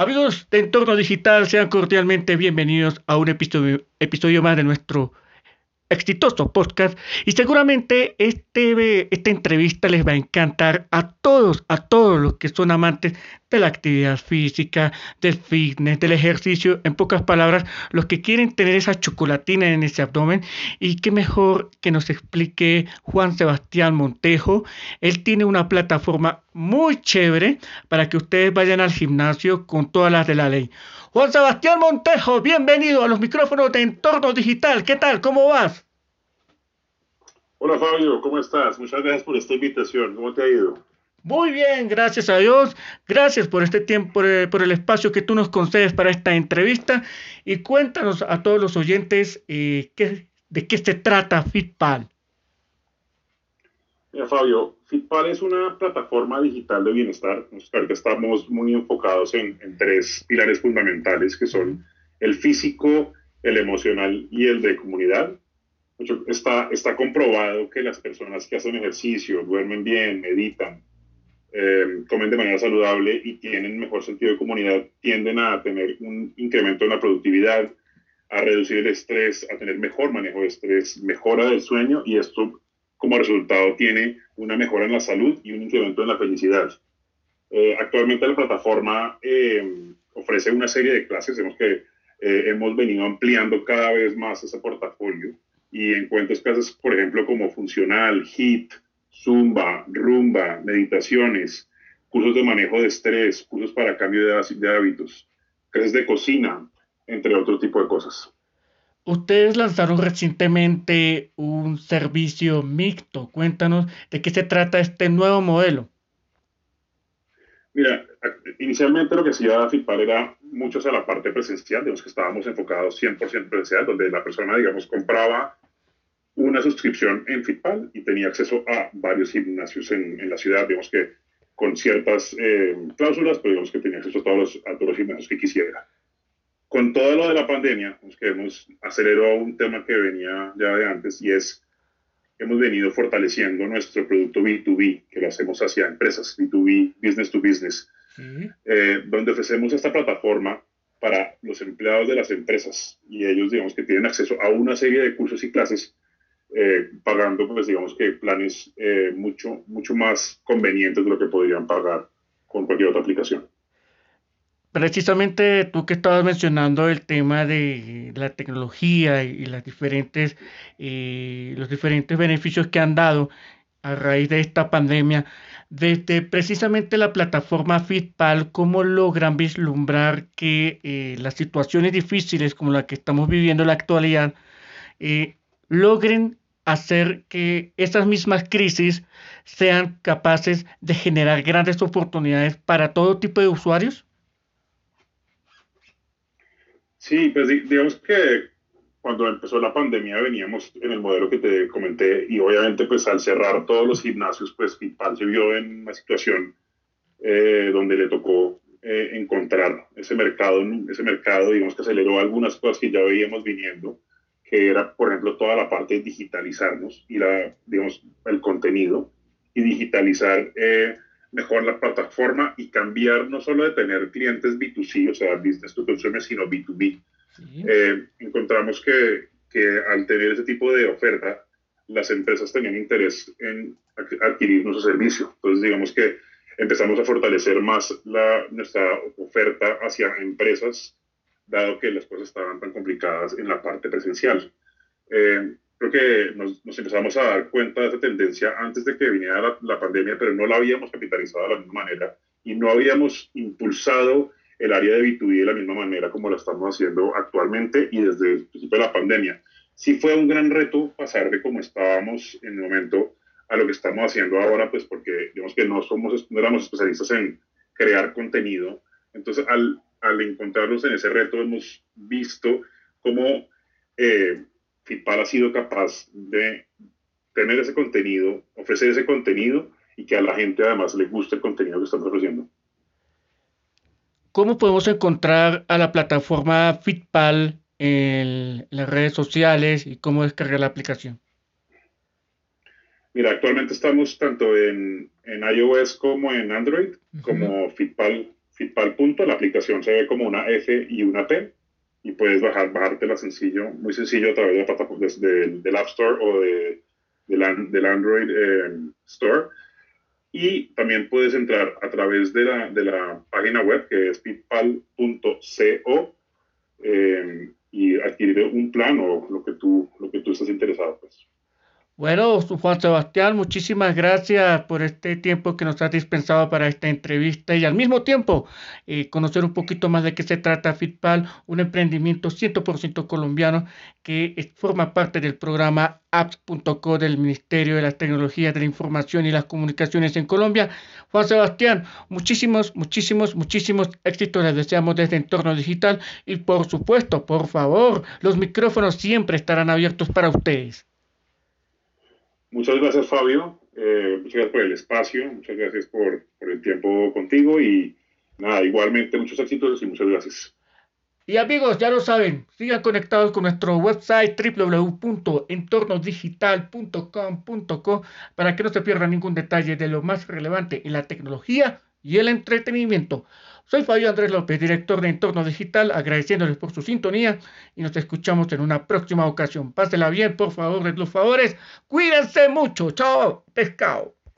Amigos de Entorno Digital, sean cordialmente bienvenidos a un episodio, más de nuestro exitoso podcast. Y seguramente este, esta entrevista les va a encantar a todos, a todos los que son amantes de la actividad física, del fitness, del ejercicio, en pocas palabras, los que quieren tener esa chocolatina en ese abdomen. Y qué mejor que nos explique Juan Sebastián Montejo. Él tiene una plataforma muy chévere para que ustedes vayan al gimnasio con todas las de la ley. Juan Sebastián Montejo, bienvenido a los micrófonos de Entorno Digital. ¿Qué tal? ¿Cómo vas? Hola Fabio, ¿cómo estás? Muchas gracias por esta invitación. ¿Cómo te ha ido? Muy bien, gracias a Dios. Gracias por este tiempo, eh, por el espacio que tú nos concedes para esta entrevista. Y cuéntanos a todos los oyentes eh, qué, de qué se trata FitPal. Mira, Fabio, FitPal es una plataforma digital de bienestar. Ahorita estamos muy enfocados en, tres pilares fundamentales que son el físico, el emocional y el de comunidad. Está, está comprobado que las personas que hacen ejercicio, duermen bien, meditan, eh, comen de manera saludable y tienen mejor sentido de comunidad, tienden a tener un incremento en la productividad, a reducir el estrés, a tener mejor manejo de estrés, mejora del sueño y esto como resultado tiene una mejora en la salud y un incremento en la felicidad. Eh, actualmente la plataforma eh, ofrece una serie de clases, vemos que eh, hemos venido ampliando cada vez más ese portafolio y encuentras clases, por ejemplo, como funcional, HIT, Zumba, Rumba, meditaciones, cursos de manejo de estrés, cursos para cambio de, de hábitos, clases de cocina, entre otro tipo de cosas. Ustedes lanzaron recientemente un servicio mixto. Cuéntanos de qué se trata este nuevo modelo. Mira, inicialmente lo que se iba a FITPAL era mucho hacia la parte presencial, digamos que estábamos enfocados 100% presencial, donde la persona, digamos, compraba una suscripción en FITPAL y tenía acceso a varios gimnasios en, la ciudad, digamos que con ciertas eh, cláusulas, pero digamos que tenía acceso a todos los, a todos los gimnasios que quisiera con todo lo de la pandemia, pues que hemos acelerado un tema que venía ya de antes y es que hemos venido fortaleciendo nuestro producto B2B, que lo hacemos hacia empresas, B2B, business to business, eh, donde ofrecemos esta plataforma para los empleados de las empresas y ellos, digamos, que tienen acceso a una serie de cursos y clases eh, pagando, pues, digamos que planes eh, mucho, mucho más convenientes de lo que podrían pagar con cualquier otra aplicación. Precisamente tú que estabas mencionando el tema de la tecnología y las diferentes, eh, los diferentes beneficios que han dado a raíz de esta pandemia, desde precisamente la plataforma FitPal, ¿cómo logran vislumbrar que eh, las situaciones difíciles como la que estamos viviendo en la actualidad eh, logren hacer que esas mismas crisis sean capaces de generar grandes oportunidades para todo tipo de usuarios? Sí, pues digamos que cuando empezó la pandemia veníamos en el modelo que te comenté y obviamente pues al cerrar todos los gimnasios pues Pipal se vio en una situación eh, donde le tocó eh, encontrar ese mercado, ese mercado digamos que aceleró algunas cosas que ya veíamos viniendo, que era por ejemplo toda la parte de digitalizarnos y la, digamos, el contenido y digitalizar eh, mejor la plataforma y cambiar no solo de tener clientes B2C, o sea, business to consumer, sino B2B. Eh, encontramos que, que, al tener ese tipo de oferta, las empresas tenían interés en adquirir nuestro servicio. Entonces, digamos que empezamos a fortalecer más la, nuestra oferta hacia empresas, dado que las cosas estaban tan complicadas en la parte presencial. Eh, creo que nos, empezamos a dar cuenta de esa tendencia antes de que viniera la, pandemia, pero no la habíamos capitalizado de la misma manera y no habíamos impulsado el área de B2B de la misma manera como lo estamos haciendo actualmente y desde el principio de la pandemia. Sí fue un gran reto pasar de cómo estábamos en el momento a lo que estamos haciendo ahora, pues porque digamos que no, somos, no éramos especialistas en crear contenido. Entonces, al, al encontrarnos en ese reto, hemos visto cómo eh, FIPAL ha sido capaz de tener ese contenido, ofrecer ese contenido y que a la gente además le guste el contenido que estamos ofreciendo. ¿Cómo podemos encontrar a la plataforma FitPal en las redes sociales y cómo descargar la aplicación? Mira, actualmente estamos tanto en, en iOS como en Android, como FitPal, Fitpal. La aplicación se ve como una F y una P y puedes bajar, bajártela sencillo, muy sencillo a través de la plataforma del App Store o de, del, Android eh, Store. Y también puedes entrar a través de la, de la página web que es pitpal.co eh, y adquirir un plan o lo que tú, lo que tú estés interesado. Pues. Bueno, Juan Sebastián, muchísimas gracias por este tiempo que nos has dispensado para esta entrevista y al mismo tiempo eh, conocer un poquito más de qué se trata Fitpal, un emprendimiento 100% colombiano que forma parte del programa apps.co del Ministerio de las Tecnologías de la Información y las Comunicaciones en Colombia. Juan Sebastián, muchísimos, muchísimos, muchísimos éxitos les deseamos desde Entorno Digital y por supuesto, por favor, los micrófonos siempre estarán abiertos para ustedes. Muchas gracias, Fabio. Eh, muchas gracias por el espacio, muchas gracias por, por, el tiempo contigo y nada, igualmente muchos éxitos y muchas gracias. Y amigos, ya lo saben, sigan conectados con nuestro website www.entornodigital.com.co para que no se pierdan ningún detalle de lo más relevante en la tecnología y el entretenimiento. Soy Fabio Andrés López, director de Entorno Digital, agradeciéndoles por su sintonía y nos escuchamos en una próxima ocasión. Pásela bien, por favor, los favores. Cuídense mucho. Chao, pescado.